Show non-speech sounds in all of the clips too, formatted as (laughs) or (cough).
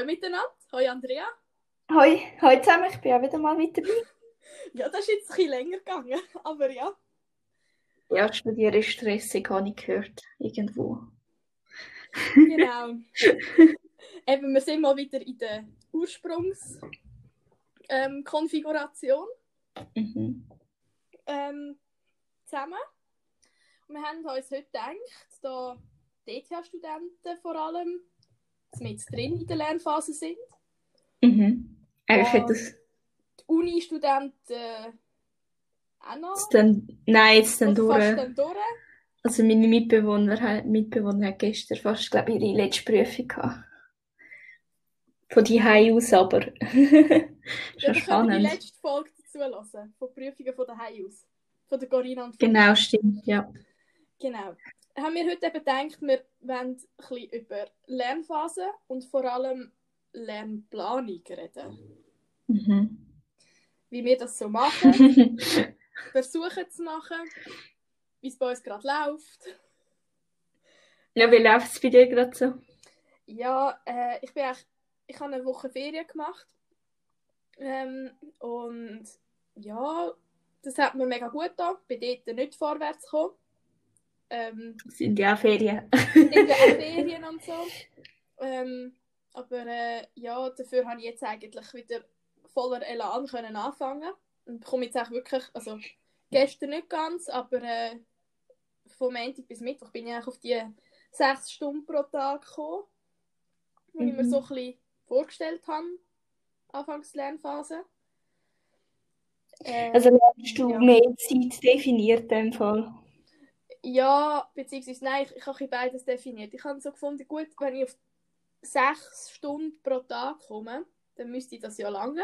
Hallo miteinander. Hallo Andrea. Hoi, hoi zusammen, ich bin auch wieder mal mit dabei. (laughs) Ja, das ist jetzt ein bisschen länger gegangen, (laughs) aber ja. Ja, Studieren ist stressig, habe ich gehört, irgendwo. Genau. (laughs) Eben, wir sind mal wieder in der Ursprungskonfiguration Mhm. ähm, zusammen. Und wir haben uns heute gedacht, da DTH-Studenten vor allem mit drin in der Lernphase sind, Mhm. Eigentlich Ja. hat das die Uni-Studenten auch noch jetzt dann, nein, jetzt dann durch. dann durch. Also meine Mitbewohner, haben- Mitbewohner haben gestern fast, glaube ich, ihre letzte Prüfung gehabt. Von die aus aber. (laughs) Ja, Schon da können wir die spannend. letzte Folge dazu hören, von Prüfungen von daheim aus. Von der Corinna und von Genau, stimmt, ja. Genau. Haben wir heute eben gedacht, wir wollen ein bisschen über Lernphasen und vor allem Lernplanung reden. Mhm. Wie wir das so machen, (laughs) versuchen zu machen, wie es bei uns gerade läuft. ja, wie läuft es bei dir gerade so? Ja, äh, ich bin eigentlich, ich habe eine Woche Ferien gemacht. Ähm, und ja, das hat mir mega gut getan. Bin dort nicht vorwärts gekommen. Ähm, Sind ja Ferien. irgendwie auch (laughs) Ferien und so. Ähm, aber äh, ja, dafür habe ich jetzt eigentlich wieder voller Elan können anfangen und bekomme jetzt auch wirklich, also gestern nicht ganz, aber äh, von Montag bis Mittwoch bin ich eigentlich auf die sechs Stunden pro Tag gekommen, die ich mir Mhm. so ein bisschen vorgestellt habe, anfangs Lernphase. Äh, Also lernst du ja. mehr Zeit definiert in dem Fall? Ja, beziehungsweise nein, ich, ich habe beides definiert. Ich habe so gefunden, gut, wenn ich auf sechs Stunden pro Tag komme, dann müsste ich das ja lange.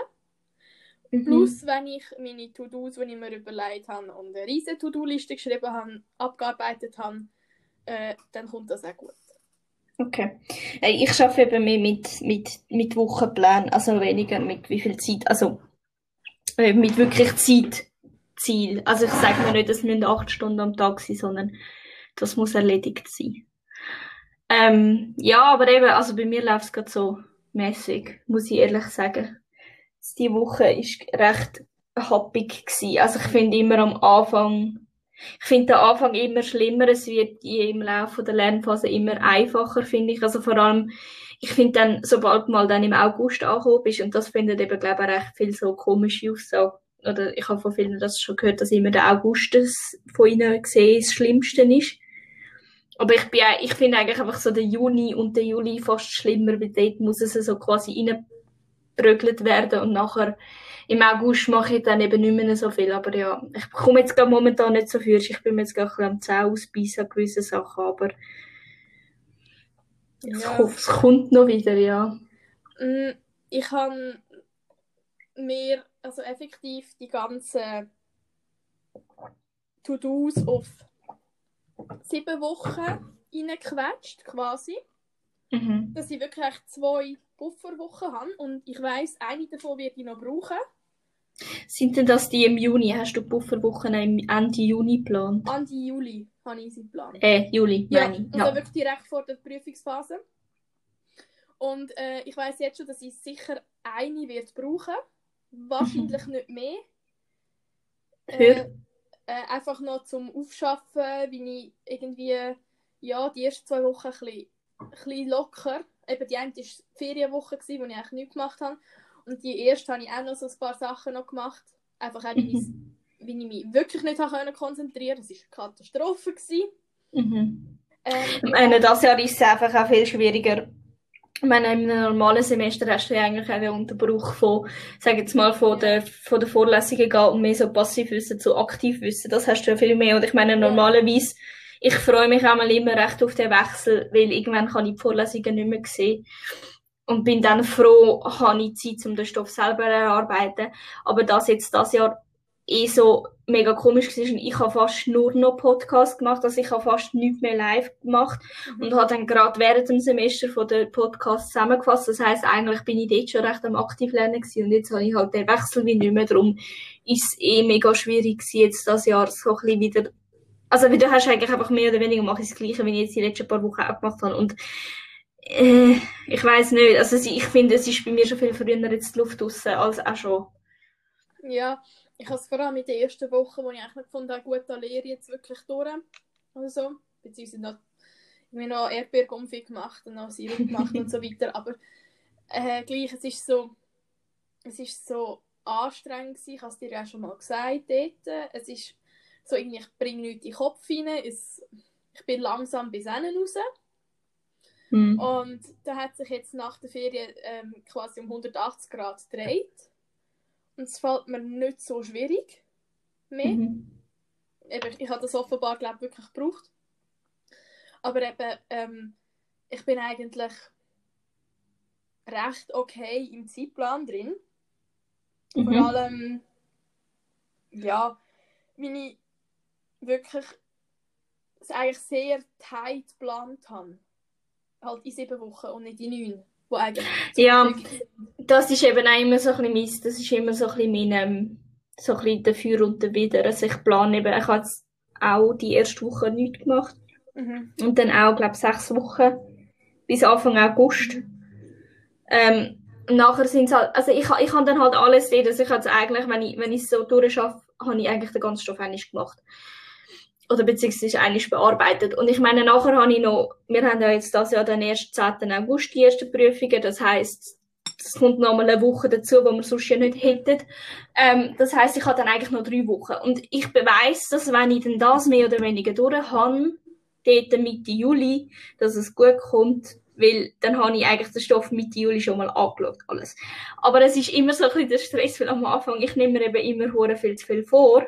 Mhm. Plus, wenn ich meine To-Dos, die ich mir überlegt habe und eine riesige To-Do-Liste geschrieben habe, abgearbeitet habe, äh, dann kommt das auch gut. Okay. Äh, Ich arbeite eben mehr mit, mit, mit Wochenplänen, also weniger mit wie viel Zeit, also äh, mit wirklich Zeitziel. Also ich sage mir nicht, es müssen acht Stunden am Tag sein, sondern das muss erledigt sein. Ähm, ja, aber eben, also bei mir läuft es gerade so mäßig, muss ich ehrlich sagen. Die Woche ist recht happig gewesen. Also ich finde immer am Anfang, ich finde den Anfang immer schlimmer. Es wird im Laufe der Lernphase immer einfacher, finde ich. Also vor allem, ich finde dann, sobald mal dann im August angekommen bist, und das findet eben, glaube ich, recht viel so komische Aussagen. Oder ich habe von vielen das schon gehört, dass immer der August das von ihnen gesehen das Schlimmste ist. Aber ich bin, ich finde eigentlich einfach so den Juni und den Juli fast schlimmer, weil dort muss es so quasi reingebröckelt werden und nachher im August mache ich dann eben nicht mehr so viel. Aber ja, ich bekomme jetzt gerade momentan nicht so viel. Ich bin mir jetzt gerade ein bisschen am Zähne ausbeissen an gewissen Sachen, aber ich Ja. hoffe, es kommt noch wieder, ja. Mm, Ich habe mir also effektiv die ganzen To-Dos auf sieben Wochen reingequetscht, quasi. Mhm. dass ich wirklich zwei Pufferwochen habe und ich weiß, eine davon werde ich noch brauchen. Sind denn das die im Juni? Hast du Pufferwochen im Ende Juni geplant? Ende Juli habe ich sie geplant. Äh, Juli, Ja, meine also Ja. wirklich direkt vor der Prüfungsphase. Und äh, ich weiß jetzt schon, dass ich sicher eine wird brauchen. Wahrscheinlich nicht mehr. Äh, äh, einfach noch zum Aufschaffen, wie ich irgendwie ja, die ersten zwei Wochen ein bisschen, ein bisschen locker. Eben die eine war die Ferienwoche, gewesen, wo ich eigentlich nichts gemacht habe. Und die erste habe ich auch noch so ein paar Sachen noch gemacht. Einfach auch, wie, ich's- wie ich mich wirklich nicht konzentrieren konnte. Es war eine Katastrophe. Gewesen. Mhm. Ähm, Ich meine, das Jahr ist es einfach auch viel schwieriger. Ich meine, im normalen Semester hast du ja eigentlich auch den Unterbruch von, sag jetzt mal, von der, von der Vorlesungen gehen und mehr so Passivwissen zu Aktivwissen. Das hast du ja viel mehr. Und ich meine, normalerweise, ich freue mich auch mal immer recht auf den Wechsel, weil irgendwann kann ich die Vorlesungen nicht mehr sehen. Und bin dann froh, habe ich Zeit, um den Stoff selber zu erarbeiten. Aber das jetzt das Jahr eh so mega komisch und ich habe fast nur noch Podcast gemacht, also ich habe fast nichts mehr live gemacht und habe dann gerade während dem Semester von der Podcast zusammengefasst. Das heisst, eigentlich bin ich dort schon recht am aktiv lernen gewesen und jetzt habe ich halt den Wechsel wie nicht mehr. Darum ist eh mega schwierig gewesen, jetzt das Jahr so ein bisschen wieder, also wie du hast eigentlich einfach mehr oder weniger mache ich das Gleiche, wie ich jetzt die letzten paar Wochen auch gemacht habe und Äh, ich weiß nicht. Also ich finde, es ist bei mir schon viel früher jetzt die Luft draussen als auch schon. Ja, ich habe es vor allem in den ersten Wochen, wo ich eigentlich noch gefunden habe, gut, da lehre ich jetzt wirklich durch. Oder so. Beziehungsweise noch, ich noch Erdbeergumpfi gemacht und noch Sirup gemacht und so (laughs) weiter. Aber äh, gleich, es ist so, es ist so anstrengend gewesen. Ich habe es dir ja schon mal gesagt dort. Es ist so irgendwie, ich bringe nichts in den Kopf rein. Es, ich bin langsam bis hinten raus. Mhm. Und da hat sich jetzt nach der Ferien ähm, quasi um 180 Grad gedreht. Und es fällt mir nicht so schwierig mehr. Mhm. Eben, ich habe das offenbar, glaube wirklich gebraucht. Aber eben, ähm, ich bin eigentlich recht okay im Zeitplan drin. Mhm. Vor allem, ja, wenn ich wirklich es eigentlich sehr tight geplant habe. Halt in sieben Wochen und nicht in neun. Wo eigentlich ja, das ist eben auch immer so ein bisschen mein, das ist immer so ein bisschen mein, ähm, so ein bisschen dafür und dawider. Also ich plane eben, ich habe jetzt auch die erste Woche nichts gemacht. Mhm. Und dann auch, glaube ich, sechs Wochen bis Anfang August. Ähm, nachher sind es halt, also ich, ich habe dann halt alles sehen, dass ich jetzt eigentlich, wenn ich, wenn ich es so durchschaffe, habe ich eigentlich den ganzen Stoff eigentlich gemacht. Oder beziehungsweise eigentlich bearbeitet. Und ich meine, nachher habe ich noch, wir haben ja jetzt das Jahr dann erst 10. August die ersten Prüfungen, das heisst, es kommt noch mal eine Woche dazu, wo wir sonst ja nicht hätten. Ähm, das heisst, ich habe dann eigentlich noch drei Wochen. Und ich beweise, dass wenn ich dann das mehr oder weniger durch habe, dort Mitte Juli, dass es gut kommt, weil dann habe ich eigentlich den Stoff Mitte Juli schon mal angeschaut, alles. Aber es ist immer so ein bisschen der Stress, weil am Anfang, ich nehme mir eben immer viel zu viel vor.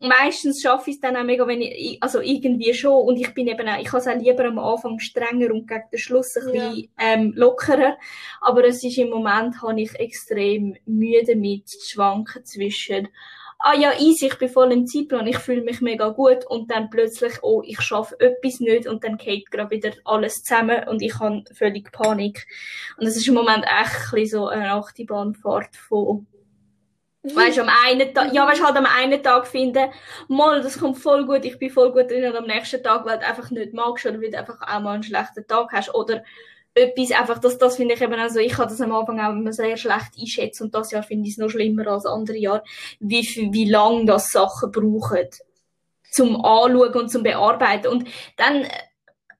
Meistens schaffe ich es dann auch mega, wenn ich, also irgendwie schon, und ich bin eben auch, ich habe es auch lieber am Anfang strenger und gegen den Schluss ein ja. bisschen ähm, lockerer, aber es ist im Moment, habe ich extrem Mühe damit zu schwanken zwischen ah ja, easy, ich bin voll im Zeitplan, ich fühle mich mega gut und dann plötzlich, oh, ich schaffe etwas nicht und dann geht gerade wieder alles zusammen und ich habe völlig Panik. Und es ist im Moment echt ein so eine Achterbahnfahrt von. Weißt du, am einen Tag, ja, weißt halt am einen Tag finden, mal, das kommt voll gut, ich bin voll gut drin und am nächsten Tag, weil du einfach nicht magst oder weil du einfach auch mal einen schlechten Tag hast oder etwas einfach, das, das finde ich eben auch so, ich habe das am Anfang auch immer sehr schlecht einschätzen und das Jahr finde ich es noch schlimmer als andere Jahre, wie, wie lange das Sachen brauchen zum Anschauen und zum Bearbeiten und dann äh,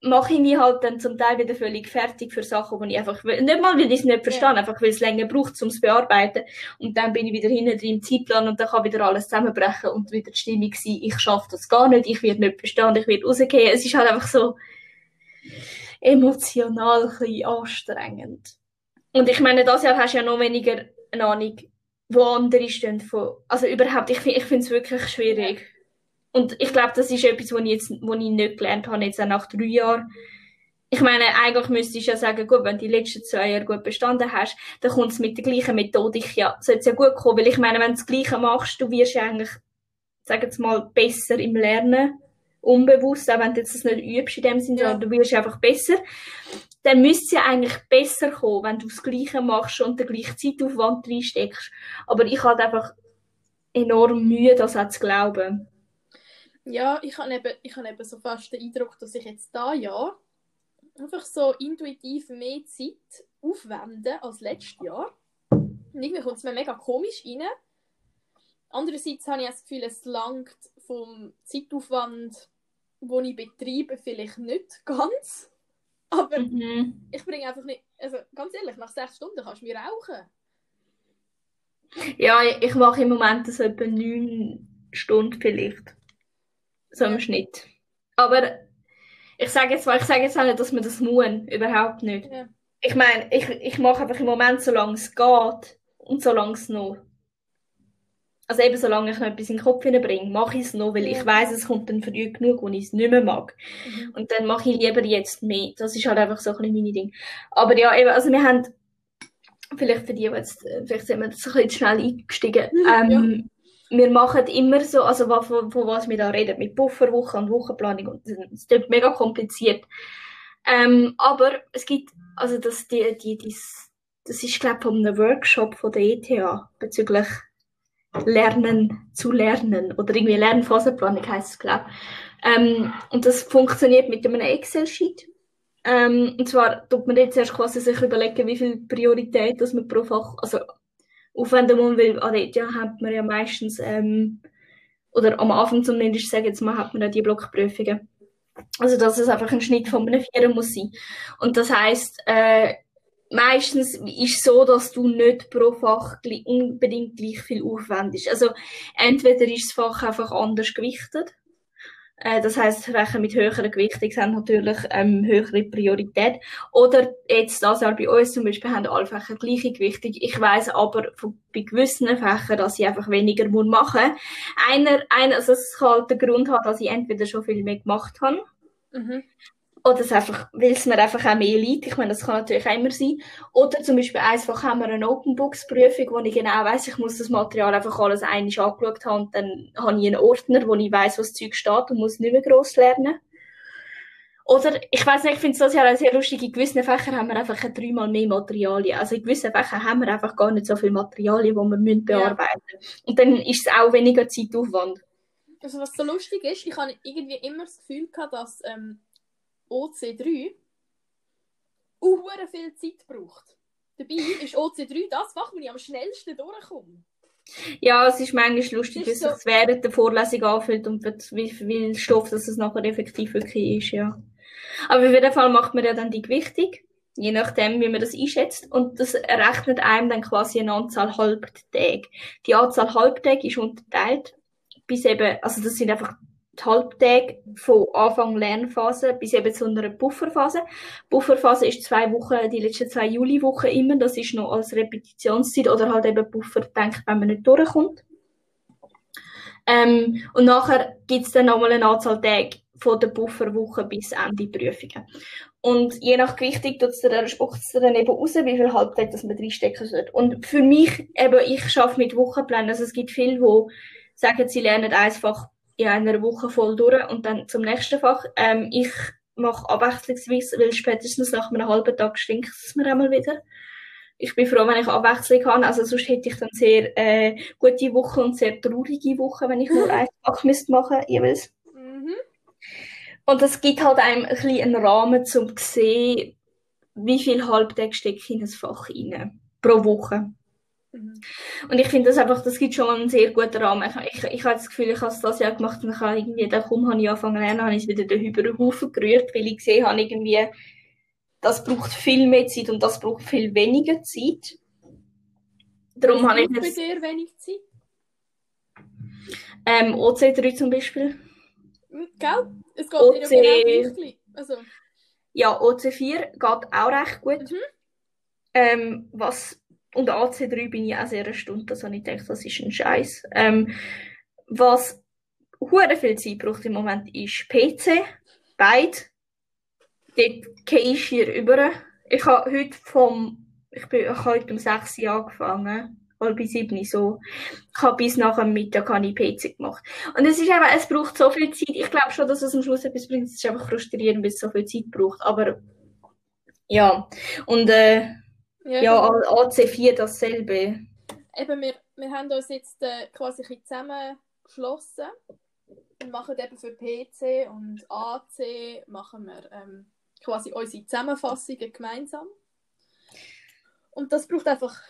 mache ich mich halt dann zum Teil wieder völlig fertig für Sachen, die ich einfach, nicht mal, weil ich es nicht verstehe, ja. einfach weil es länger braucht, um es zu bearbeiten. Und dann bin ich wieder hinten drin im Zeitplan und dann kann wieder alles zusammenbrechen und wieder die Stimmung sein, ich schaffe das gar nicht, ich werde nicht verstehen, ich werde rausgehen. Es ist halt einfach so, emotional ein bisschen anstrengend. Und ich meine, das Jahr hast du ja noch weniger eine Ahnung, wo andere stehen von, also überhaupt, ich, ich finde es wirklich schwierig. Und ich glaube, das ist etwas, was ich jetzt, was ich nicht gelernt habe, jetzt auch nach drei Jahren. Ich meine, eigentlich müsste ich ja sagen, gut, wenn du die letzten zwei Jahre gut bestanden hast, dann kommt es mit der gleichen Methodik ja, sollte es ja gut kommen, weil ich meine, wenn du das Gleiche machst, du wirst ja eigentlich, sagen wir mal, besser im Lernen unbewusst, auch wenn du jetzt das nicht übst in dem Sinne, ja. du wirst einfach besser, dann müsste es ja eigentlich besser kommen, wenn du das Gleiche machst und den gleichen Zeitaufwand reinsteckst. Aber ich habe einfach enorm Mühe, das auch zu glauben. Ja, ich habe eben, ich habe eben so fast den Eindruck, dass ich jetzt da ja einfach so intuitiv mehr Zeit aufwende als letztes Jahr. Und irgendwie kommt es mir mega komisch rein. Andererseits habe ich das Gefühl, es langt vom Zeitaufwand wo ich betreibe, vielleicht nicht ganz. Aber mhm. ich bringe einfach nicht. Also ganz ehrlich, nach sechs Stunden kannst du mir rauchen. Ja, ich mache im Moment so etwa neun Stunden vielleicht. So im. Schnitt. Aber ich sage jetzt, ich sage jetzt auch nicht, dass man das muss. Überhaupt nicht. Ja. Ich meine, ich, ich mache einfach im Moment, solange es geht und solange es noch also eben solange ich noch etwas in den Kopf hineinbringe, mache ich es noch, weil ja. ich weiß, es kommt dann früh genug, wo ich es nicht mehr mag. Mhm. Und dann mache ich lieber jetzt mehr. Das ist halt einfach so ein bisschen meine Ding. Aber ja, eben, also wir haben, vielleicht für die, die jetzt, vielleicht sind wir jetzt ein bisschen schnell eingestiegen, (laughs) ähm. Wir machen immer so, also von, von was wir da reden, mit Pufferwoche und Wochenplanung, und es ist mega kompliziert. Ähm, aber es gibt, also das, die, die, die, das ist, glaube ich, von einem Workshop von der ETH bezüglich Lernen zu lernen oder irgendwie Lernphasenplanung heißt es, glaube ähm, Und das funktioniert mit einem Excel-Sheet. Ähm, und zwar tut man jetzt erst quasi sich überlegen, wie viel Priorität dass man pro Fach, also aufwenden muss, weil an dort ja, hat man ja meistens, ähm, oder am Anfang zumindest, sage jetzt mal, hat man ja die Blockprüfungen. Also, dass es einfach ein Schnitt von einem Vierer muss sein. Und das heisst, äh, meistens ist es so, dass du nicht pro Fach unbedingt gleich viel aufwendest. Also, entweder ist das Fach einfach anders gewichtet, das heißt, Fächer mit höherer Gewichtung haben natürlich ähm, höhere Priorität. Oder jetzt das Jahr bei uns zum Beispiel haben alle Fächer gleiche Gewichtung. Ich weiß aber von, bei gewissen Fächern, dass ich einfach weniger muss machen. Einer, einer, also es kann halt den Grund haben, dass ich entweder schon viel mehr gemacht habe. Mhm. Oder es einfach, weil es mir einfach auch mehr liegt. Ich meine, das kann natürlich auch immer sein. Oder zum Beispiel einfach haben wir eine Open Books Prüfung, wo ich genau weiss, ich muss das Material einfach alles einmal angeschaut haben und dann habe ich einen Ordner, wo ich weiss, was das Zeug steht und muss nicht mehr gross lernen. Oder, ich weiss nicht, ich finde es das ja sehr lustig, in gewissen Fächern haben wir einfach dreimal mehr Materialien. Also in gewissen Fächern haben wir einfach gar nicht so viel Materialien, die wir müssen bearbeiten müssen. Ja. Und dann ist es auch weniger Zeitaufwand. Also was so lustig ist, ich habe irgendwie immer das Gefühl gehabt, dass ähm, OC3 auch viel Zeit braucht. Dabei ist OC3 das Fach, wo ich am schnellsten durchkomme. Ja, es ist manchmal lustig, wie es so sich während der Vorlesung anfühlt und wie viel Stoff dass es nachher effektiv wirklich ist, ja. Aber auf jeden Fall macht man ja dann die Gewichtung, je nachdem, wie man das einschätzt. Und das errechnet einem dann quasi eine Anzahl Halbtage. Die Anzahl Halbtage ist unterteilt bis eben, also das sind einfach die Halbtage von Anfang Lernphase bis eben zu einer Pufferphase. Pufferphase ist zwei Wochen, die letzten zwei Juliwochen immer. Das ist noch als Repetitionszeit oder halt eben Puffer denkt, wenn man nicht durchkommt. Ähm, und nachher gibt es dann nochmal eine Anzahl Tage von der Pufferwoche bis Ende Prüfungen. Und je nach Gewichtung spuckt es dann eben raus, wie viel Halbtage man reinstecken sollte. Und für mich, eben, ich arbeite mit Wochenplänen. Also es gibt viele, die sagen, sie lernen einfach in einer Woche voll durch und dann zum nächsten Fach. Ähm, ich mache abwechslungsweise, weil spätestens nach einem halben Tag stinkt es mir einmal wieder. Ich bin froh, wenn ich Abwechslung habe. Also sonst hätte ich dann sehr äh, gute Woche und sehr traurige Woche, wenn ich nur (laughs) ein Fach müsste machen jeweils. Mhm. Und das gibt halt einem ein bisschen einen Rahmen, um zu sehen, wie viel Halbtag stecke ich in ein Fach rein. Pro Woche. Mhm. Und ich finde das einfach, das gibt schon einen sehr guten Rahmen. Ich, ich, ich habe das Gefühl, ich habe das Jahr gemacht und ich habe irgendwie, da kaum habe ich angefangen lernen, habe ich es wieder den Hühnerhaufen gerührt, weil ich gesehen habe, irgendwie, das braucht viel mehr Zeit und das braucht viel weniger Zeit. Darum habe ich jetzt... dir wenig Zeit? Ähm, OC3 zum Beispiel. Hm, gell? Es geht OC... dir genau also. Ja, OC4 geht auch recht gut. Mhm. Ähm, was und AC3 bin ich auch sehr erstaunt, also ich denke, das ist ein Scheiß. Ähm, was hure viel Zeit braucht im Moment ist PC, beide. Dort gehe ich hier über. Ich habe heute vom, ich bin ich habe heute um 6 Uhr angefangen, halb bis 7 so. Ich habe bis nachher Mittag habe ich PC gemacht. Und es ist einfach, es braucht so viel Zeit. Ich glaube schon, dass es am Schluss etwas bringt. Es ist einfach frustrierend, bis es so viel Zeit braucht. Aber, ja. Und, äh, ja, ja AC4 dasselbe. Eben, wir, wir haben uns jetzt äh, quasi zusammengeschlossen und machen eben für PC und AC machen wir ähm, quasi unsere Zusammenfassungen gemeinsam. Und das braucht einfach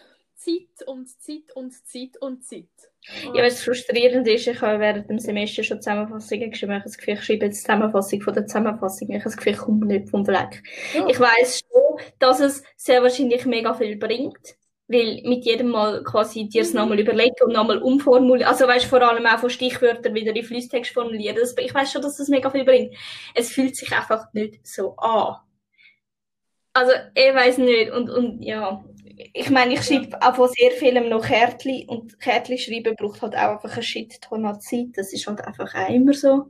Zeit und Zeit und Zeit und Zeit. Ja, was frustrierend ist, ich habe während dem Semester schon Zusammenfassungen geschrieben. Ich habe das Gefühl, ich schreibe jetzt Zusammenfassung von der Zusammenfassung. Ich habe das Gefühl, ich komme nicht vom Fleck. Ja. Ich weiß schon, dass es sehr wahrscheinlich mega viel bringt. Weil mit jedem Mal quasi dir es mhm. nochmal überlegen und nochmal umformulieren. Also weißt vor allem auch von Stichwörtern wieder in Flüsstext formulieren. Das, ich weiß schon, dass das mega viel bringt. Es fühlt sich einfach nicht so an. Also, ich weiß nicht. Und, und ja, ich meine, ich schreibe auch von sehr vielem noch Kärtchen und Kärtchen schreiben braucht halt auch einfach eine Shit-Ton an Zeit. Das ist halt einfach auch immer so.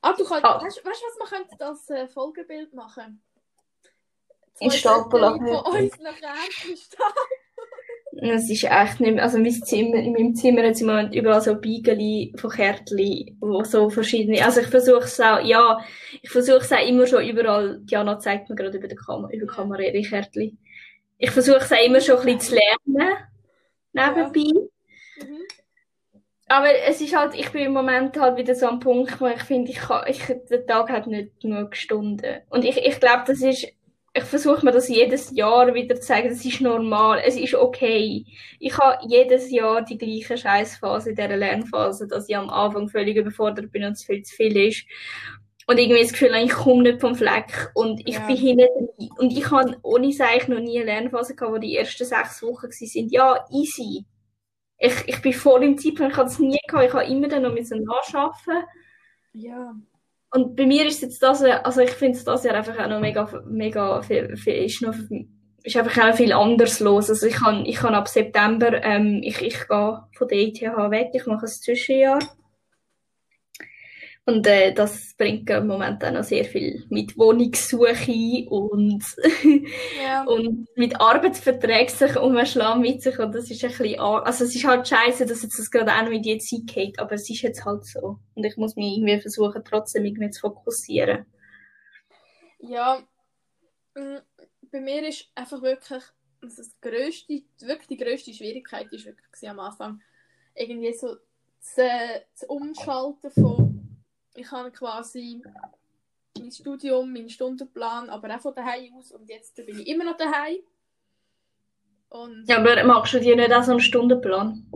Ah, du kannst, ah. weißt du, was man könnte als äh, Folgebild machen? In Stapel Von uns nach Es ist echt nicht mehr, also mein Zimmer, in meinem Zimmer hat es im Moment überall so Beigeli von Kärtchen, wo so verschiedene, also ich versuche es auch, ja, ich versuche es auch immer schon überall, Diana zeigt mir gerade über die Kamera, über die Kamera ihre Kärtchen. Ich versuche es auch immer schon ein bisschen zu lernen, nebenbei. Ja. Mhm. Aber es ist halt, ich bin im Moment halt wieder so am Punkt, wo ich finde, ich kann, ich, der Tag hat nicht genug Stunden. Und ich, ich glaube, das ist, ich versuche mir das jedes Jahr wieder zu sagen, das ist normal, es ist okay. Ich habe jedes Jahr die gleiche Scheißphase in dieser Lernphase, dass ich am Anfang völlig überfordert bin und es viel zu viel ist. Und irgendwie das Gefühl, ich komme nicht vom Fleck und ich Ja. bin hinten. Und ich habe ohne Seich noch nie eine Lernphase gehabt, wo die ersten sechs Wochen waren. Ja, easy. Ich, ich bin voll im Zeitplan, ich habe es nie gehabt, ich habe immer dann noch müssen nachschaffen. Ja. Und bei mir ist jetzt das, also ich finde das Jahr einfach auch noch mega, mega viel, viel ist noch, ist einfach auch viel anders los. Also ich kann, ich kann ab September, ähm, ich, ich gehe von der ETH weg, ich mache ein Zwischenjahr. Und äh, das bringt im Moment auch noch sehr viel mit Wohnungssuche und, (laughs) Ja. und mit Arbeitsverträgen sich umschlagen mit sich. Und das ist ein bisschen, also es ist halt scheiße, dass jetzt das gerade auch noch in die Zeit geht, aber es ist jetzt halt so. Und ich muss mich irgendwie versuchen, trotzdem irgendwie zu fokussieren. Ja, mm, bei mir ist einfach wirklich, also das grösste, wirklich die grösste Schwierigkeit ist wirklich am Anfang, irgendwie so zu, zu umschalten von, ich habe quasi mein Studium, meinen Stundenplan, aber auch von daheim aus und jetzt bin ich immer noch daheim. Und Ja, aber machst du dir nicht auch so einen Stundenplan?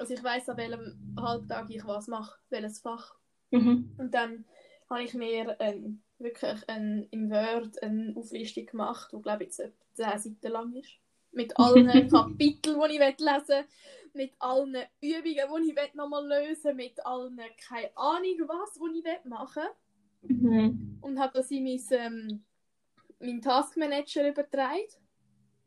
also ich weiß an welchem Halbtag ich was mache, welches Fach. Mhm. Und dann habe ich mir ähm, wirklich ein, im Word eine Auflistung gemacht, die glaube ich jetzt etwa 10 Seiten lang ist. Mit allen (laughs) Kapiteln, die ich lesen will, mit allen Übungen, die ich nochmal lösen will, mit allen, keine Ahnung was, die ich machen will. Mhm. Und habe das in mein, ähm, meinen Taskmanager übertragen.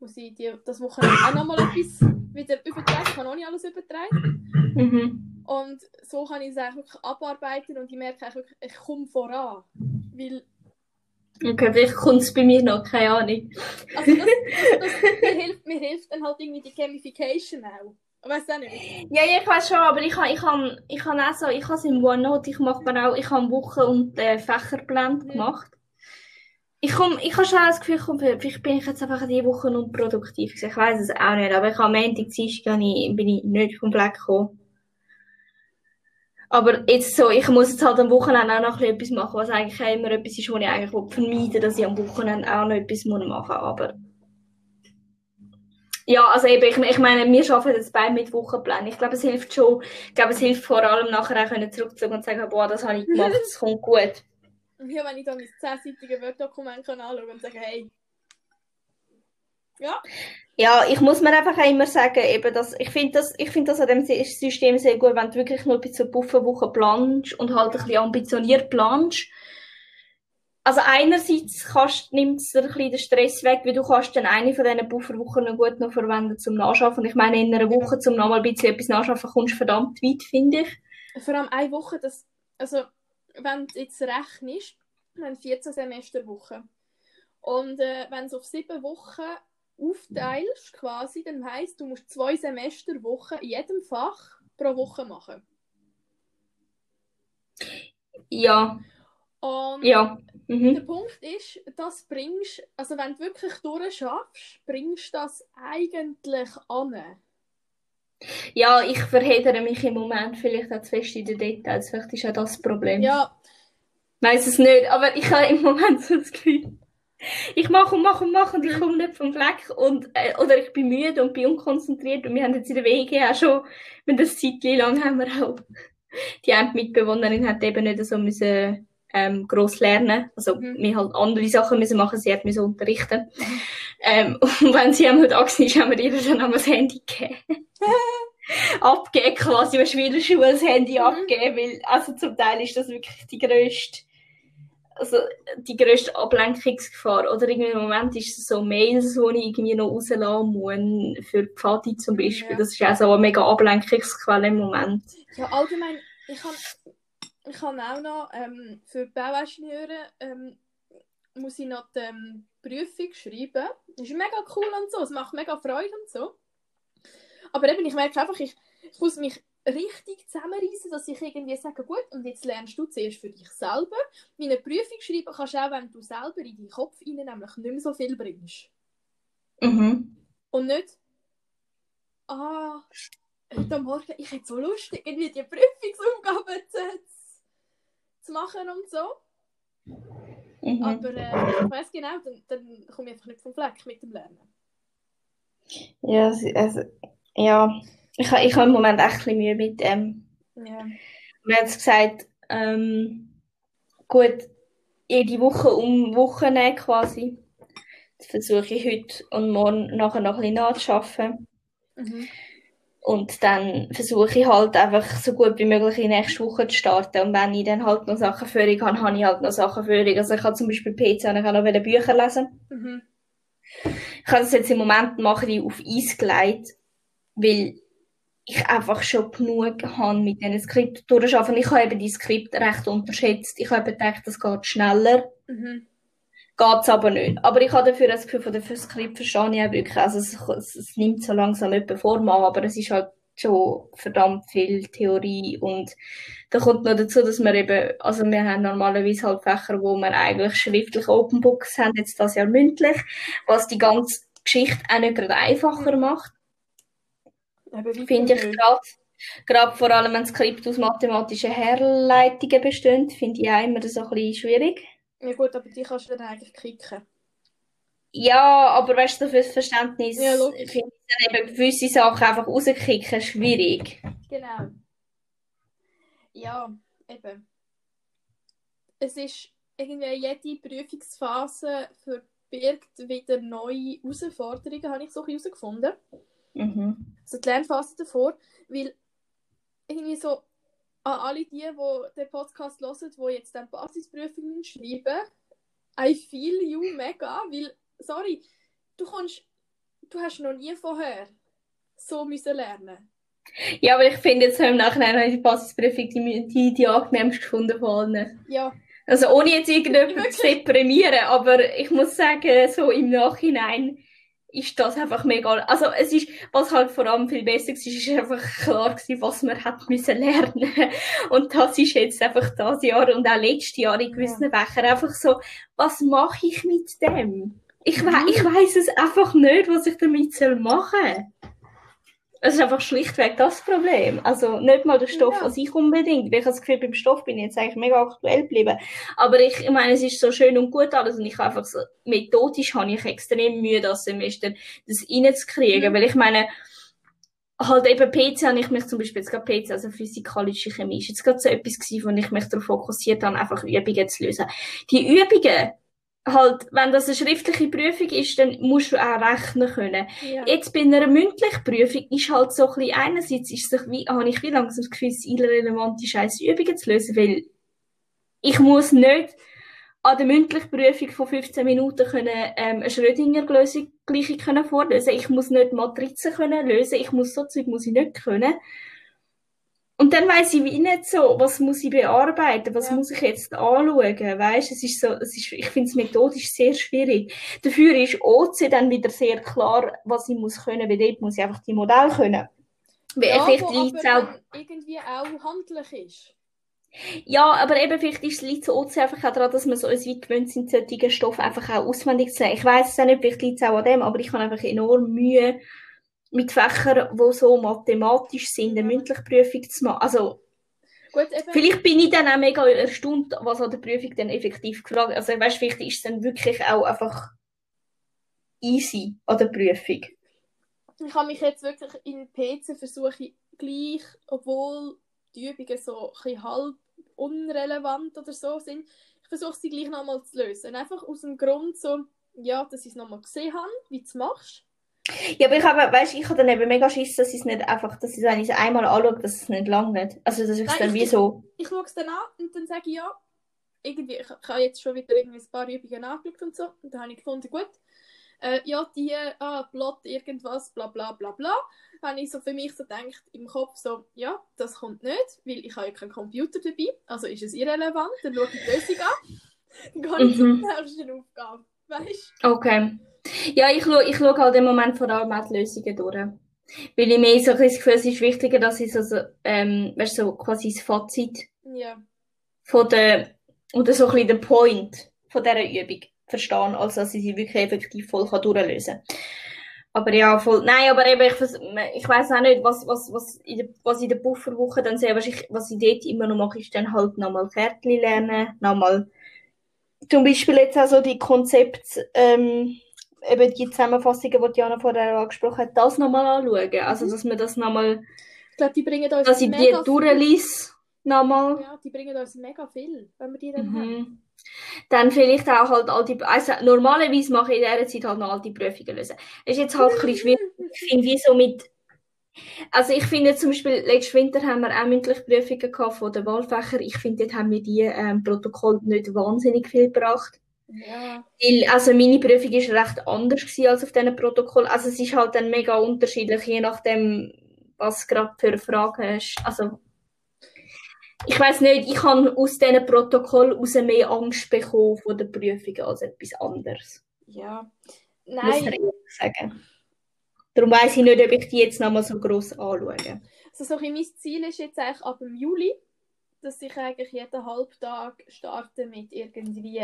Muss ich die, das Wochenende auch nochmal etwas wieder übertragen. Ich habe noch nicht alles übertragen. Mhm. Und so kann ich es eigentlich wirklich abarbeiten und ich merke eigentlich wirklich, ich komme voran. Weil, Okay, vielleicht kommt es bei mir noch, keine Ahnung. also das, das, das, mir, hilft, mir hilft dann halt irgendwie die Gamification auch. Ich weiß auch nicht. Ja, ich weiß schon, aber ich habe ich hab, ich hab auch so, ich habe es im OneNote, ich mache mir auch, ich habe Wochen- und äh, Fächerplan gemacht. Ich komm, ich habe schon das Gefühl, komm, vielleicht bin ich jetzt einfach diese Woche unproduktiv. gewesen. Ich weiß es auch nicht, aber ich habe am Montag, Dienstag bin ich, bin ich nicht vom Fleck gekommen. Aber jetzt so, ich muss jetzt halt am Wochenende auch noch etwas machen, was eigentlich immer etwas ist, wo ich eigentlich vermeiden dass ich am Wochenende auch noch etwas machen muss. Aber ja, also eben, ich, ich meine, wir arbeiten jetzt beide mit Wochenplänen. Ich glaube, es hilft schon. Ich glaube, es hilft vor allem nachher auch können zurückzuschauen und sagen, boah, das habe ich gemacht, es kommt gut. (laughs) Und hier, wenn ich dann mein 10-seitige Word-Dokument kann anschauen und sagen, hey, ja, Ja, ich muss mir einfach auch immer sagen, eben, dass, ich finde das, ich finde das an dem Sy- System sehr gut, wenn du wirklich nur bis zur Bufferwoche planst und halt ein bisschen ambitioniert planst. Also einerseits kannst, nimmt es dir ein bisschen den Stress weg, weil du kannst dann eine von diesen Bufferwochen noch gut noch verwenden zum Nachschaffen. Ich meine, in einer Woche zum nochmal ein bisschen etwas nachschaffen kommst du verdammt weit, finde ich. vor allem eine Woche, das, also, wenn du jetzt rechnest, wir haben 14 Semesterwochen. Und äh, wenn es auf sieben Wochen aufteilst, quasi, dann heisst, du musst zwei Semesterwochen in jedem Fach pro Woche machen. Ja, Und ja. Der Mhm. Punkt ist, das bringst, also wenn du wirklich durchschaffst, bringst du das eigentlich an. Ja, ich verhedere mich im Moment vielleicht auch zu fest in den Details. Vielleicht ist auch das Problem. Ja, weiß es nicht, aber ich habe im Moment so das Gefühl, ich mache und mache und mache und ich komme nicht vom Fleck und, äh, oder ich bin müde und bin unkonzentriert und wir haben jetzt in der WG auch schon, wenn das Zeitchen lang haben wir auch, die eine Mitbewohnerin hat eben nicht so müssen, ähm, gross lernen, also Mhm. wir halt andere Sachen müssen machen, sie hat müssen unterrichten. Ähm, (laughs) und wenn sie einmal da war, haben wir ihr dann einmal das Handy (laughs) gegeben. abgeben quasi, wenn in der Schule das Handy Mhm. abgeben, weil, also zum Teil ist das wirklich die grösste, also die grösste Ablenkungsgefahr. Oder irgendwie im Moment ist es so Mails, die ich irgendwie noch rauslassen muss, für die Pfadi zum Beispiel. Ja. Das ist auch so eine mega Ablenkungsquelle im Moment. ja allgemein, ich habe ich han auch noch ähm, für Bauingenieure ähm, muss ich noch die ähm, Prüfung schreiben. Das ist mega cool und so, es macht mega Freude und so. Aber eben, ich merke einfach, ich, ich muss mich richtig zusammenreißen, dass ich irgendwie sage, gut, und jetzt lernst du zuerst für dich selber. Meine Prüfung schreiben kannst du auch, wenn du selber in deinen Kopf rein nämlich nicht mehr so viel bringst. Mhm. Und nicht, ah, heute Morgen, ich hätte so Lust, irgendwie die Prüfungsaufgaben zu, zu machen und so. Mhm. Aber äh, ich weiß genau, dann, dann komme ich einfach nicht vom Fleck mit dem Lernen. Ja, es- also, ja. Ich, ich habe im Moment echt ein bisschen Mühe mit dem. Ja. Wir haben jetzt gesagt, ähm, gut, jede Woche um Wochenende quasi. Das versuche ich heute und morgen nachher noch ein bisschen nachzuschaffen. Mhm. Und dann versuche ich halt einfach so gut wie möglich in nächste Woche zu starten. Und wenn ich dann halt noch Sachen für habe, habe ich halt noch Sachen für Also ich habe zum Beispiel PC und ich kann noch Bücher lesen. Mhm. Ich habe das jetzt im Moment mache ich auf Eis gelegt, weil ich einfach schon genug habe mit diesen Skript durchschaffen. Ich habe eben die Skript recht unterschätzt. Ich habe gedacht, das geht schneller. Mhm. Geht's aber nicht. Aber ich habe dafür das Gefühl, von dem Skript verstehe ich auch wirklich. Also es, es, es nimmt so langsam etwas Form an, aber es ist halt schon verdammt viel Theorie und da kommt noch dazu, dass wir eben, also wir haben normalerweise halt Fächer, wo wir eigentlich schriftlich Open Books haben, jetzt das Jahr mündlich, was die ganze Geschichte auch nicht gerade einfacher macht, finde ich gerade. Gerade vor allem, wenn das Skript aus mathematischen Herleitungen besteht, finde ich auch immer so ein bisschen schwierig. Ja gut, aber die kannst du dann eigentlich kicken. Ja, aber weißt du, fürs Verständnis Ja, finde ich dann eben gewisse Sachen einfach rauskicken schwierig. Genau. Ja, eben. Es ist irgendwie jede Prüfungsphase verbirgt wieder neue Herausforderungen, habe ich so ein herausgefunden. Mhm. Also die Lernphase davor, weil irgendwie so an alle die, die den Podcast hören, die jetzt dann Basisprüfungen schreiben, I feel you mega, weil, sorry, du kommst, du hast noch nie vorher so müssen lernen. Ja, aber ich finde jetzt so im Nachhinein habe ich die Basisprüfung die, die, die angenehmst gefunden von allen. Ja, Also ohne jetzt irgendjemanden zu deprimieren, aber ich muss sagen, so im Nachhinein ist das einfach mega. Also es ist, was halt vor allem viel besser war, ist einfach klar gewesen, was man hat müssen lernen. (laughs) Und das ist jetzt einfach das Jahr und auch letztes Jahr in gewissen Fächern einfach so, was mache ich mit dem? Ich, we ich weiß es einfach nicht, was ich damit soll machen. Es ist einfach schlichtweg das Problem. Also nicht mal der Stoff Ja. an sich unbedingt. Weil ich habe das Gefühl, beim Stoff bin ich jetzt eigentlich mega aktuell geblieben. Aber ich, ich meine, es ist so schön und gut alles und ich habe einfach so, methodisch habe ich extrem Mühe, das Semester das reinzukriegen, Mhm. weil ich meine, halt eben PC habe ich mich zum Beispiel jetzt gerade PC, also physikalische Chemie, ist jetzt gerade so etwas gewesen, wo ich mich darauf fokussiert habe, einfach Übungen zu lösen. Die Übungen, halt, wenn das eine schriftliche Prüfung ist, dann musst du auch rechnen können. ja. Jetzt bei einer mündlichen Prüfung ist halt so ein bisschen, einerseits ist es wie, habe ich wie langsam das Gefühl, es ist irrelevante scheiß Übungen zu lösen, weil ich muss nicht an der mündlichen Prüfung von 15 Minuten können, ähm, eine Schrödinger-Gleichung können. Ich muss nicht Matrizen können lösen. Ich muss so Zeug muss ich nicht können. Und dann weiss ich wie nicht so, was muss ich bearbeiten, was Ja. muss ich jetzt anschauen, weißt? Es ist so, es ist, ich finde es methodisch sehr schwierig. Dafür ist OC dann wieder sehr klar, was ich muss können, weil dort muss ich einfach die Modelle können. Weil ja, vielleicht aber auch, irgendwie auch handlich ist. ja, aber eben vielleicht ist es liegt OC einfach auch daran, dass wir so uns wie gewöhnt sind, solche Stoffe einfach auch auswendig zu lernen. Ich weiss es auch nicht, vielleicht liegt es auch an dem, aber ich habe einfach enorm Mühe mit Fächern, die so mathematisch sind, eine mündliche Prüfung zu machen. Also, Gut, Vielleicht bin ich dann auch mega erstaunt, was an der Prüfung dann effektiv gefragt wird. Also, weißt, vielleicht ist es dann wirklich auch einfach easy an der Prüfung. ich habe mich jetzt wirklich in PC versuche ich gleich, obwohl die Übungen so ein halb unrelevant oder so sind, ich versuche sie gleich nochmal zu lösen. Einfach aus dem Grund so, ja, dass ich es nochmal gesehen habe, wie du es machst. Ja, aber ich habe, weißt, ich habe dann eben mega Schiss, dass ich es nicht einfach, dass ich es, wenn ich es einmal anschaue, dass es nicht langt. Also, dass ich es dann wie so, Ich schaue es dann an und dann sage ich, ja, irgendwie, ich, ich habe jetzt schon wieder irgendwie ein paar Übungen angeschaut und so. Und dann habe ich gefunden, gut, äh, ja, die, ah, Plot, irgendwas, bla bla bla bla. Habe ich so für mich so gedacht, im Kopf so, ja, das kommt nicht, weil ich habe ja keinen Computer dabei, also ist es irrelevant, dann schaue ich die Lösung an, (laughs) dann gehe ich Mhm. zur nächsten Aufgabe, weißt okay. Ja, ich schaue, ich schaue halt im Moment vor allem auch die Lösungen durch. Weil ich mehr so ein das Gefühl, es ist wichtiger, dass ich so, so ähm, weißt, so quasi das Fazit? Ja, von der, oder so ein bisschen den Point von dieser Übung verstehen, als dass ich sie wirklich effektiv voll kann durchlösen kann. Aber ja, voll. Nein, aber eben, ich, ich weiß auch nicht, was, was, was, in der, was in der Bufferwoche dann sehr wahrscheinlich, was ich dort immer noch mache, ist dann halt nochmal Kärtchen lernen, nochmal, zum Beispiel jetzt auch so die Konzepte, ähm, eben die Zusammenfassungen, die Diana vorher angesprochen hat, das nochmal anschauen. Also, mhm. dass man das nochmal, ich glaube, die bringen uns dass ich die durchlese, nochmal. Ja, die bringen uns mega viel, wenn wir die dann mhm. haben. Dann vielleicht auch halt all die, also normalerweise mache ich in dieser Zeit halt noch all die Prüfungen lösen. Es ist jetzt halt ein bisschen schwierig, ich (laughs) finde, wie so mit, also ich finde zum Beispiel, letzten Winter haben wir auch mündliche Prüfungen gehabt von den Wahlfächern. Ich finde, dort haben wir die ähm, Protokoll nicht wahnsinnig viel gebracht. Ja. Weil, also meine Prüfung war recht anders als auf diesen Protokoll. Also es ist halt dann mega unterschiedlich, je nachdem, was gerade für Fragen hast. Also ich weiß nicht, ich habe aus diesen Protokoll raus mehr Angst bekommen von der Prüfung als etwas anderes. Ja. Nein. Muss ich sagen. Darum weiß ich nicht, ob ich die jetzt nochmal so gross anschaue. Also so mein Ziel ist jetzt eigentlich ab dem Juli, dass ich eigentlich jeden Halbtag starte mit irgendwie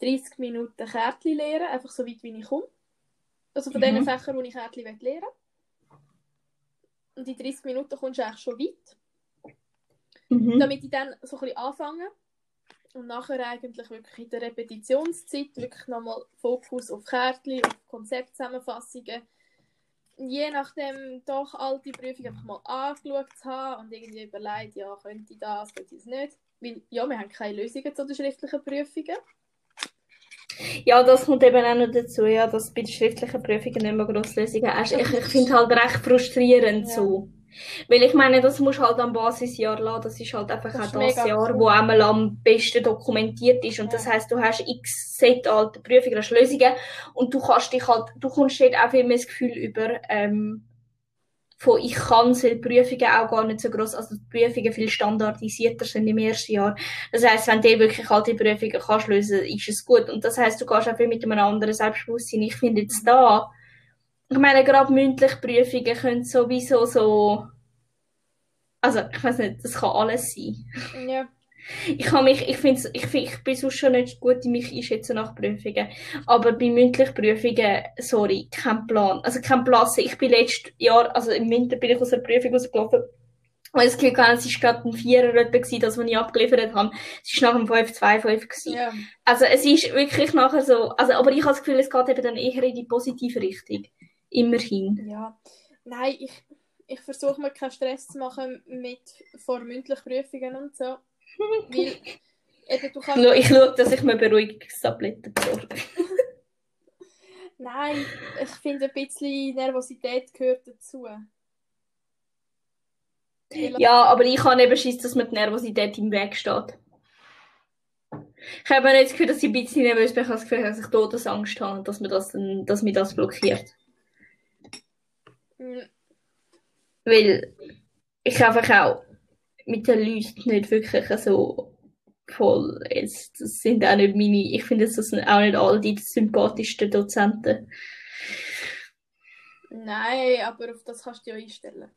30 Minuten Kärtchen lehren, einfach so weit wie ich komme. Also von mhm. den Fächern, wo ich Kärtchen lernen will. Und in 30 Minuten kommst du eigentlich schon weit. Mhm. Damit ich dann so ein bisschen anfange und nachher eigentlich wirklich in der Repetitionszeit wirklich nochmal Fokus auf Kärtchen, auf Konzeptzusammenfassungen. Je nachdem doch alte Prüfungen einfach mal angeschaut zu haben und irgendwie überlegt, ja, könnte ich das, könnte ich das nicht. Weil, ja, wir haben keine Lösungen zu den schriftlichen Prüfungen. Ja, das kommt eben auch noch dazu, ja, dass bei den schriftlichen Prüfungen nicht mehr grosse Lösungen hast. Ich, ich finde es halt recht frustrierend ja. so. Weil ich meine, das muss halt am Basisjahr lassen. Das ist halt einfach das auch das Jahr, cool. wo einmal am besten dokumentiert ist. Und ja. das heißt, du hast x Set alte Prüfungen, hast Lösungen und du kannst dich halt, du kommst dort auch viel mehr das Gefühl über, ähm, von ich kann weil Prüfungen auch gar nicht so groß, also die Prüfungen viel standardisierter sind im ersten Jahr. Das heißt, wenn du wirklich alte Prüfungen kannst lösen, ist es gut. Und das heißt, du gehst auch viel mit einem anderen Selbstbewusstsein. Ich finde jetzt da, ich meine, gerade mündliche Prüfungen können sowieso so. Also, ich weiß nicht, das kann alles sein. Ja. Ich, mich, ich, find's, ich, find, ich bin sonst schon nicht gut in mich einschätzen nach Prüfungen. Aber bei mündlichen Prüfungen, sorry, kein Plan. Also kein Plan. Ich bin letztes Jahr, also im Winter bin ich aus der Prüfung rausgelaufen. Und das Gefühl hatte, es war gerade ein Vierer gewesen, das, was ich abgeliefert habe. Es war nach einem 5-2-5 Ja. Also es ist wirklich nachher so, also, aber ich habe das Gefühl, es geht eben dann eher in die positive Richtung. Immerhin. Ja. Nein, ich, ich versuche mir keinen Stress zu machen mit vor mündlichen Prüfungen und so. Weil eben, du kannst... Ich schaue, dass ich mir Beruhigungstabletten besorge. (laughs) Nein, ich finde ein bisschen Nervosität gehört dazu. Ja, aber ich habe eben Schiss, dass mir die Nervosität im Weg steht. Ich habe nicht das Gefühl, dass ich ein bisschen nervös bin. Ich habe das Gefühl, dass ich Todesangst habe und dass, mir das, dass mich das blockiert. Mhm. Weil ich einfach auch mit den Leuten nicht wirklich so voll ist. Das sind auch nicht meine, ich finde, das sind auch nicht alle die sympathischsten Dozenten. Nein, aber auf das kannst du ja einstellen.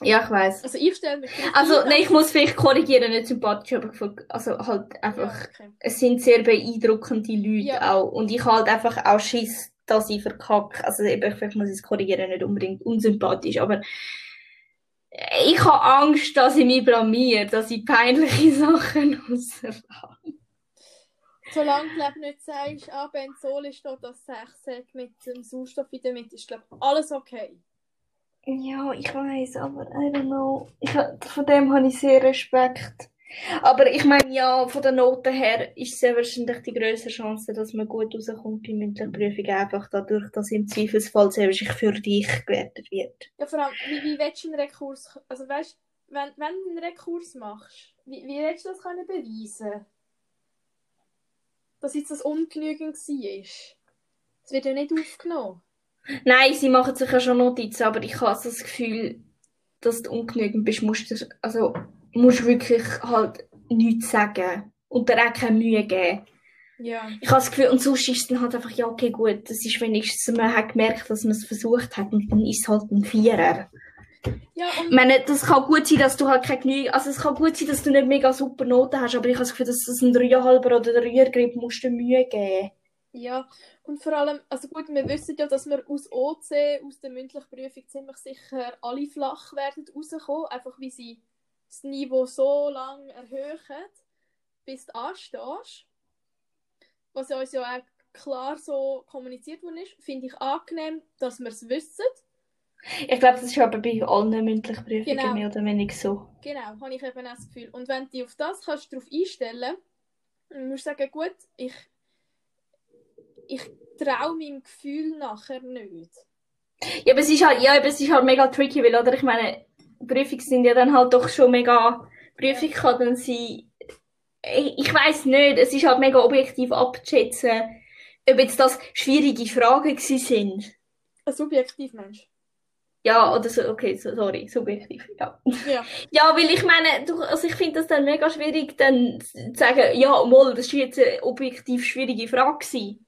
Ja, ich weiß. Also ich stelle mich Also, nein, ich muss vielleicht korrigieren, nicht sympathisch, aber also halt einfach, ja, okay. es sind sehr beeindruckende Leute ja. auch. Und ich halt einfach auch Schiss, dass ich verkacke. Also eben, vielleicht muss ich es korrigieren, nicht unbedingt unsympathisch, aber ich habe Angst, dass ich mich blamier, dass ich peinliche (laughs) Sachen rausfahre. Solange du nicht sagst, ah, Benzol ist da das 6 mit dem Sauerstoff in der Mitte, ist glaube alles okay. Ja, ich weiß, aber I don't know. Ich, von dem habe ich sehr Respekt. Aber ich meine, ja, von den Noten her ist sehr wahrscheinlich die größere Chance, dass man gut rauskommt bei mündlichen Prüfungen, einfach dadurch, dass im Zweifelsfall sehr wahrscheinlich für dich gewertet wird. Ja, vor allem, wie, wie willst du einen Rekurs, also weißt wenn, wenn du einen Rekurs machst, wie, wie willst du das können beweisen? Dass jetzt das ungenügend war? Es wird ja nicht aufgenommen. Nein, sie machen sich ja schon Notizen, aber ich habe das Gefühl, dass du ungenügend bist, musst du, also musst wirklich halt nichts sagen und dir auch keine Mühe geben. Ja. Ich habe das Gefühl, und sonst ist es dann halt einfach, ja, okay, gut, das ist wenigstens, man hat gemerkt, dass man es versucht hat und dann ist es halt ein Vierer. Ja, und ich meine, das kann gut sein, dass du halt keine Genüge, also es kann gut sein, dass du nicht mega super Noten hast, aber ich habe das Gefühl, dass das ein Dreieinhalber oder Rührgrip musst du Mühe geben. Ja, und vor allem, also gut, wir wissen ja, dass wir aus OC, aus der mündlichen Prüfung ziemlich sicher alle flach werden rauskommen, einfach wie sie das Niveau so lange erhöhen, bis du anstehst. Was uns ja auch klar so kommuniziert worden ist, finde ich angenehm, dass wir es wissen. Ich glaube, das ist aber bei allen mündlichen Prüfungen Genau. mehr oder weniger so. Genau, habe ich eben auch das Gefühl. Und wenn du dich auf das kannst, darauf einstellen dann musst du sagen, gut, ich, ich traue meinem Gefühl nachher nicht. Ja, aber es ist halt, ja, aber es ist halt mega tricky, weil, oder? Ich meine, Prüfungen sind ja dann halt doch schon mega, Prüfung kann dann sein, ich, weiss nicht, es ist halt mega objektiv abzuschätzen, ob jetzt das schwierige Fragen gewesen sind. Ein subjektiv Mensch. Ja, oder so, okay, so, sorry, subjektiv, ja. Ja. (laughs) Ja, weil ich meine, du, also ich finde das dann mega schwierig, dann zu sagen, ja, mal, das war jetzt eine objektiv schwierige Frage gewesen.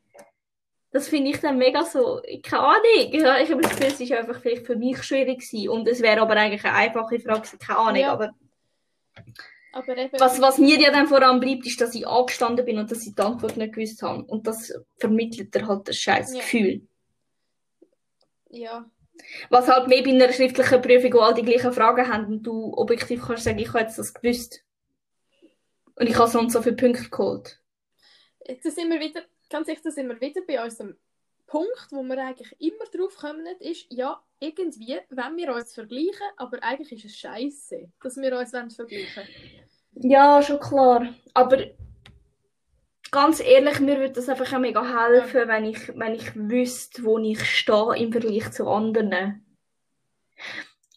Das finde ich dann mega so, keine Ahnung. Ich habe das Gefühl, es ist einfach vielleicht für mich schwierig gewesen. Und es wäre aber eigentlich eine einfache Frage keine Ahnung. Ja. Aber Aber was, was mir ja dann vor allem bleibt, ist, dass ich angestanden bin und dass ich die Antwort nicht gewusst habe. Und das vermittelt dir halt das scheiß Ja. Gefühl. ja, Was halt mehr bei einer schriftlichen Prüfung, wo all die gleichen Fragen haben und du objektiv kannst sagen, ich habe jetzt das gewusst. Und ich habe so und so viele Punkte geholt. jetzt sind wir wieder, ganz sicher, sind wir wieder bei unserem Punkt, wo wir eigentlich immer drauf kommen, ist, ja, irgendwie, wenn wir uns vergleichen, aber eigentlich ist es scheiße, dass wir uns vergleichen Ja, schon klar. Aber ganz ehrlich, mir würde das einfach auch mega helfen, wenn ich, wenn ich wüsste, wo ich stehe im Vergleich zu anderen.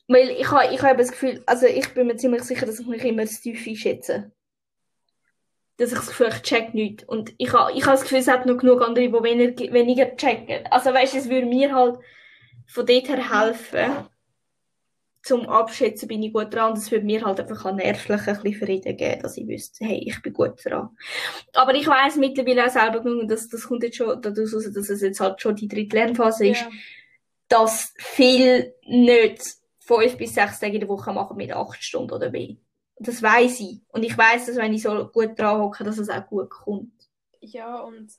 Weil ich habe, ich habe das Gefühl, also ich bin mir ziemlich sicher, dass ich mich immer zu tief einschätze. Dass ich das Gefühl, ich check nichts. Und ich habe, ich habe das Gefühl, es hat noch genug andere, die weniger, weniger checken. Also weißt du, es würde mir halt von dort her helfen, zum Abschätzen bin ich gut dran. Das würde mir halt einfach an nervlich ein bisschen Frieden geben, dass ich wüsste, hey, ich bin gut dran. Aber ich weiß mittlerweile auch selber genug, und das, das kommt jetzt schon daraus raus, dass es jetzt halt schon die dritte Lernphase ist, Ja. dass viel nicht fünf bis sechs Tage in der Woche machen mit acht Stunden oder mehr. Das weiß ich. Und ich weiß, dass wenn ich so gut dran hocke, dass es auch gut kommt. ja, und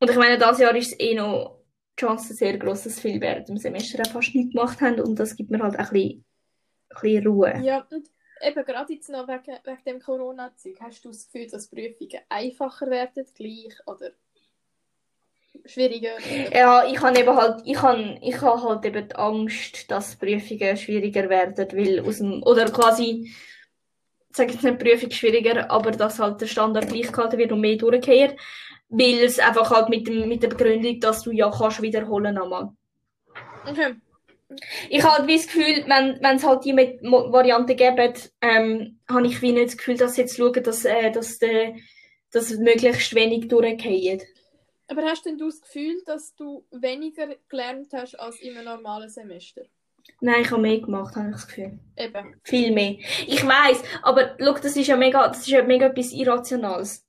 Und ich meine, dieses Jahr ist es eh noch die Chance sehr groß, dass viele während dem Semester auch fast nichts gemacht haben. Und das gibt mir halt auch ein bisschen, ein bisschen Ruhe. Ja, und eben gerade jetzt noch wegen, wegen dem Corona-Zeug, hast du das Gefühl, dass Prüfungen einfacher werden, gleich oder schwieriger? Ja, ich habe eben halt, ich habe, ich habe halt eben die Angst, dass Prüfungen schwieriger werden, weil aus dem, oder quasi, sage jetzt nicht Prüfung schwieriger, aber dass halt der Standard gleich gehalten wird und mehr durchgehen, weil es einfach halt mit dem, mit der Begründung, dass du ja kannst wiederholen nochmal. Okay. Ich habe halt wie das Gefühl, wenn, es halt die Variante geben, ähm, habe ich wie nicht das Gefühl, dass sie jetzt schauen, dass, äh, dass, der, dass möglichst wenig durchgehen. Aber hast denn du das Gefühl, dass du weniger gelernt hast als im normalen Semester? Nein, ich habe mehr gemacht, habe ich das Gefühl. Eben. Viel mehr. Ich weiß, aber schau, das ist ja mega, das ist ja mega etwas Irrationales.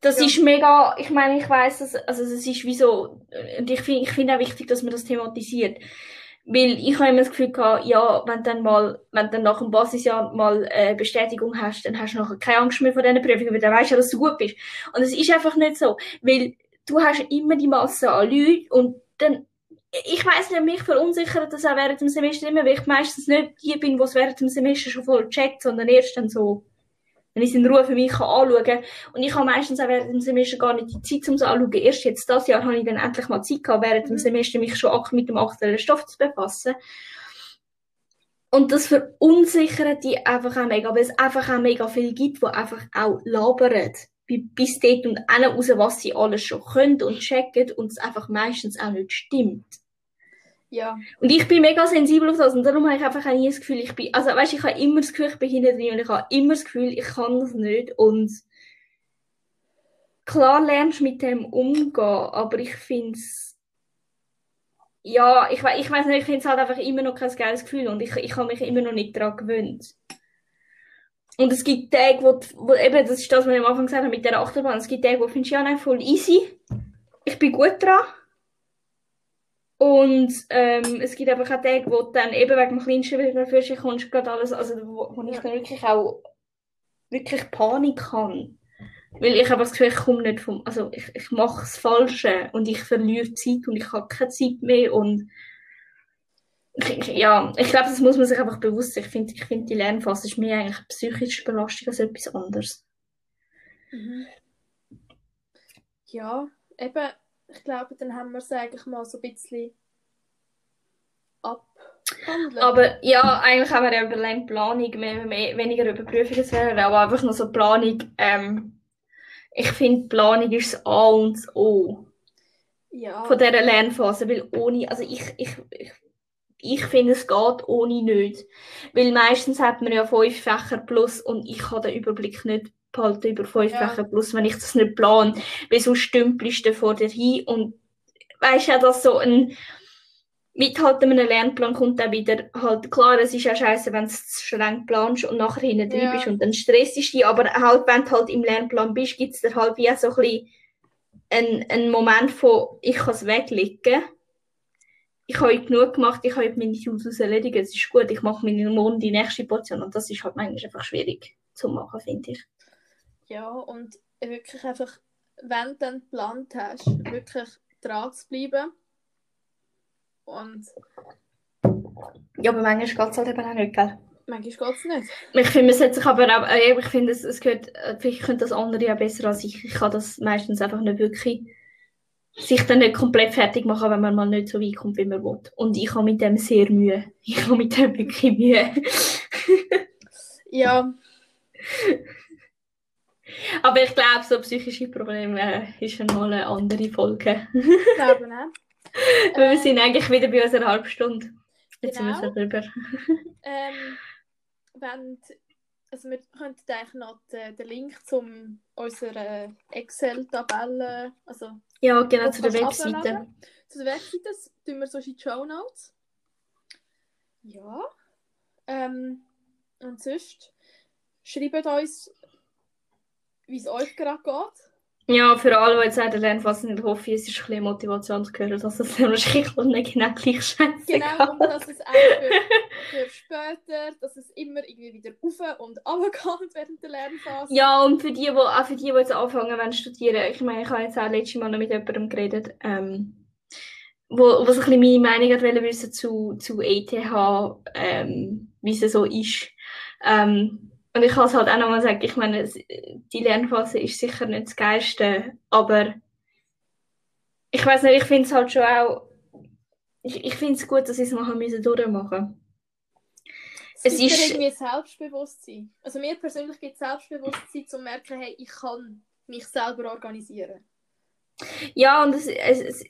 Das Ja. ist mega, ich meine, ich weiß, dass, also es ist wie so, und ich finde, ich finde auch wichtig, dass man das thematisiert. Weil ich habe immer das Gefühl gehabt, ja, wenn dann mal, wenn dann nach dem Basisjahr mal äh, Bestätigung hast, dann hast du nachher keine Angst mehr vor diesen Prüfungen, weil dann weißt du ja, dass du gut bist. Und es ist einfach nicht so, weil du hast immer die Masse an Leuten und dann, ich weiss nicht, mich verunsichert das auch während dem Semester immer, weil ich meistens nicht die bin, die es während dem Semester schon voll checkt, sondern erst dann so, wenn ich es in Ruhe für mich kann anschauen kann. Und ich habe meistens auch während dem Semester gar nicht die Zeit, um es anzuschauen. Erst jetzt, das Jahr, habe ich dann endlich mal Zeit gehabt, während dem Mhm. Semester mich schon mit dem aktuellen Stoff zu befassen. Und das verunsichert die einfach auch mega, weil es einfach auch mega viel gibt, die einfach auch labern. Bi- Bis dort und raus, was sie alles schon können und checken und es einfach meistens auch nicht stimmt. Ja. Und ich bin mega sensibel auf das und darum habe ich einfach auch nie das Gefühl, ich bin, also weißt, ich habe immer das Gefühl, ich bin hinten drin und ich habe immer das Gefühl, ich kann das nicht und klar lernst du mit dem umgehen, aber ich finde es, ja, ich, ich weiß nicht, ich finde es halt einfach immer noch kein geiles Gefühl und ich, ich habe mich immer noch nicht daran gewöhnt. Und es gibt Tage, wo, wo eben, das ist das, was ich am Anfang gesagt habe mit der Achterbahn, es gibt Tage, wo findest du ja nein, voll easy, ich bin gut dran. Und ähm, es gibt einfach auch Tage, wo dann eben wegen dem kleinsten sich kommst, gerade alles, also wo, wo ich dann wirklich auch wirklich Panik habe. Weil ich habe das Gefühl, ich komme nicht vom, also ich, ich mache das Falsche und ich verliere Zeit und ich habe keine Zeit mehr und ich, ja, ich glaube, das muss man sich einfach bewusst sein. Ich finde, ich finde die Lernphase ist mehr eigentlich psychische Belastung als etwas anderes. Mhm. Ja, eben, ich glaube, dann haben wir es eigentlich mal so ein bisschen abgehandelt. Aber ja, eigentlich haben wir ja über Lernplanung, mehr, mehr, weniger über Prüfungen aber einfach nur so Planung. Ähm, ich finde, Planung ist das A und das O ja. von dieser Lernphase, weil ohne, also ich, ich, ich, ich finde, es geht ohne nicht. Weil meistens hat man ja fünf Fächer plus und ich habe den Überblick nicht behalten über fünf Ja. Fächer plus, wenn ich das nicht plane. Weil sonst stümpelst du vor dir hin und weißt ja, dass so ein mit halt einem Lernplan kommt dann wieder halt, klar, es ist ja scheiße, wenn du es streng planst und nachher hinten drin Ja. bist und dann stressst du dich, aber halt, wenn du halt im Lernplan bist, gibt es dir halt wie so ein bisschen einen, einen Moment von, ich kann es weglegen. Ich habe genug gemacht, ich habe meine To-Dos erledigt, es ist gut, ich mache meine morgen die nächste Portion und das ist halt manchmal einfach schwierig zu machen, finde ich. Ja, und wirklich einfach, wenn du dann geplant hast, wirklich dran zu bleiben. Und Ja, aber manchmal geht es halt eben auch nicht, gell? manchmal geht es nicht. Ich finde, es hat sich aber auch, äh, ich finde, es, es gehört, äh, vielleicht können das andere ja besser als ich. Ich kann das meistens einfach nicht wirklich sich dann nicht komplett fertig machen, wenn man mal nicht so weit kommt, wie man will. Und ich habe mit dem sehr Mühe. Ich habe mit dem wirklich Mühe. Ja, (laughs) aber ich glaube, so psychische Probleme äh, ist einmal eine andere Folge. ich glaube (laughs) nicht. Weil wir sind eigentlich wieder bei unserer Halbstunde. Jetzt Genau. sind wir so drüber. (laughs) Ähm, wenn, also wir könnten eigentlich noch den, den Link zu unserer Excel-Tabelle, also Ja, genau, zu der Webseite. abladen? zu der Webseite, tun wir so in die Show Notes. Ja. Ähm, und sonst schreibt uns, wie es euch gerade geht. Ja, für alle, die jetzt sagen, Lernphase nicht hoffe ich, es ist ein bisschen Motivation zu hören, dass es dann wahrscheinlich nicht genau gleich scheiße Genau, und dass es auch für, für später, dass es immer irgendwie wieder rauf und runter geht während der Lernphase. Ja, und für die, die, auch für die, die jetzt anfangen wollen zu studieren, ich meine, ich habe jetzt auch letztes Mal noch mit jemandem geredet, ähm, wo, so ein bisschen meine Meinung hat wollen wissen zu, zu ETH, ähm, wie es so ist. Ähm, und ich kann es halt auch nochmal sagen, ich meine, die Lernphase ist sicher nicht das Geilste, aber ich weiß nicht, ich finde es halt schon auch, ich, ich finde es gut, dass ich es mal haben müssen durchmachen Es es gibt ist- irgendwie Selbstbewusstsein. Also mir persönlich gibt es Selbstbewusstsein, um zu merken, hey, ich kann mich selber organisieren. Ja, und es, es,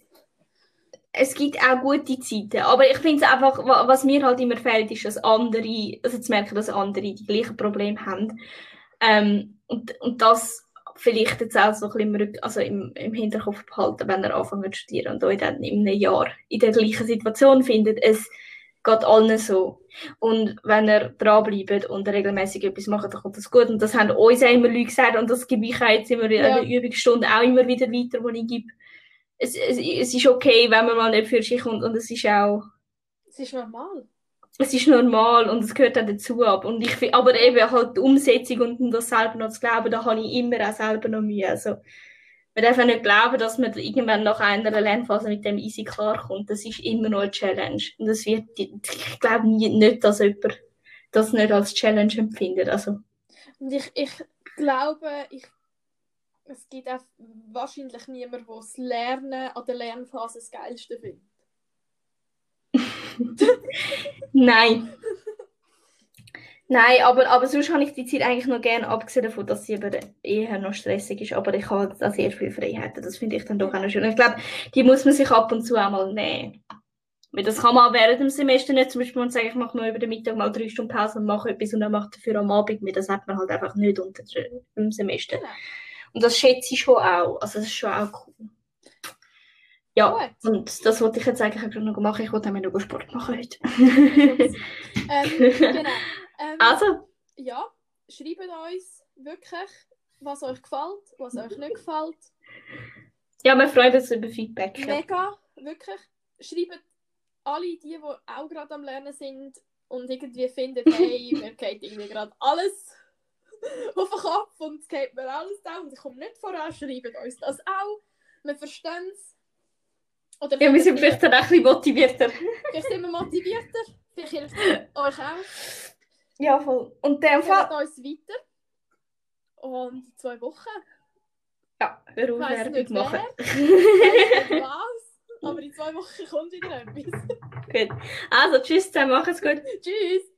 es, gibt auch gute Zeiten. Aber ich finde es einfach, wa- was mir halt immer fehlt, ist, dass andere, also zu merken, dass andere die gleichen Probleme haben. Ähm, und, und das vielleicht jetzt auch so ein bisschen im, also im, im Hinterkopf behalten, wenn er anfängt zu studieren und euch dann in einem Jahr in der gleichen Situation findet. Es geht allen so. Und wenn er dranbleibt und regelmäßig etwas macht, dann kommt das gut. Und das haben uns auch immer Leute gesagt und das gebe ich auch jetzt immer Ja. in der Übungsstunde auch immer wieder weiter, wo ich gebe. Es, es, es ist okay, wenn man mal nicht für sich kommt und es ist auch Es ist normal. es ist normal und es gehört auch dazu ab. Und ich, aber eben halt die Umsetzung und das selber noch zu glauben, da habe ich immer auch selber noch Mühe. Also, man darf auch nicht glauben, dass man irgendwann nach einer Lernphase mit dem easy klarkommt. Das ist immer noch eine Challenge. Und das wird, ich glaube nicht, dass jemand das nicht als Challenge empfindet. Also, Und ich, ich glaube, ich, es gibt auch wahrscheinlich niemanden, der das Lernen an der Lernphase das Geilste findet. (laughs) nein. Nein, aber, aber sonst habe ich die Zeit eigentlich noch gerne, abgesehen davon, dass sie eben eher noch stressig ist. Aber ich habe da sehr viel Freiheiten. Das finde ich dann doch auch noch schön. Ich glaube, die muss man sich ab und zu auch mal nehmen. Weil das kann man auch während dem Semester nicht. Zum Beispiel, man sagt, ich mache nur über den Mittag mal drei Stunden Pause und mache etwas und dann mache dafür am Abend mit. Das hat man halt einfach nicht unter dem Semester. Genau. Und das schätze ich schon auch. Also, das ist schon auch cool. Ja, Gut. und das wollte ich jetzt eigentlich gerade noch machen. Ich wollte nämlich noch Sport machen heute. (laughs) Ähm, genau. Ähm, also, Ja, schreibt uns wirklich, was euch gefällt, was euch nicht gefällt. ja, wir freuen uns über Feedback. Ja. Mega, wirklich. Schreibt alle die, die auch gerade am Lernen sind und irgendwie finden, hey, mir geht irgendwie gerade alles (laughs) auf den Kopf und es geht mir alles down und ich komme nicht voran, schreibt uns das auch. Wir verstehen es. Oder Ja, wir sind vielleicht dann auch ein bisschen motivierter. vielleicht sind wir motivierter. Vielleicht hilft es euch auch. Ja, voll. Und dem Empfehlt Fall... uns weiter. Und in zwei Wochen. Ja, weiss Werbung nicht machen. Was. (laughs) Aber in zwei Wochen kommt wieder etwas. Gut. Also, tschüss zusammen, macht's gut. Tschüss.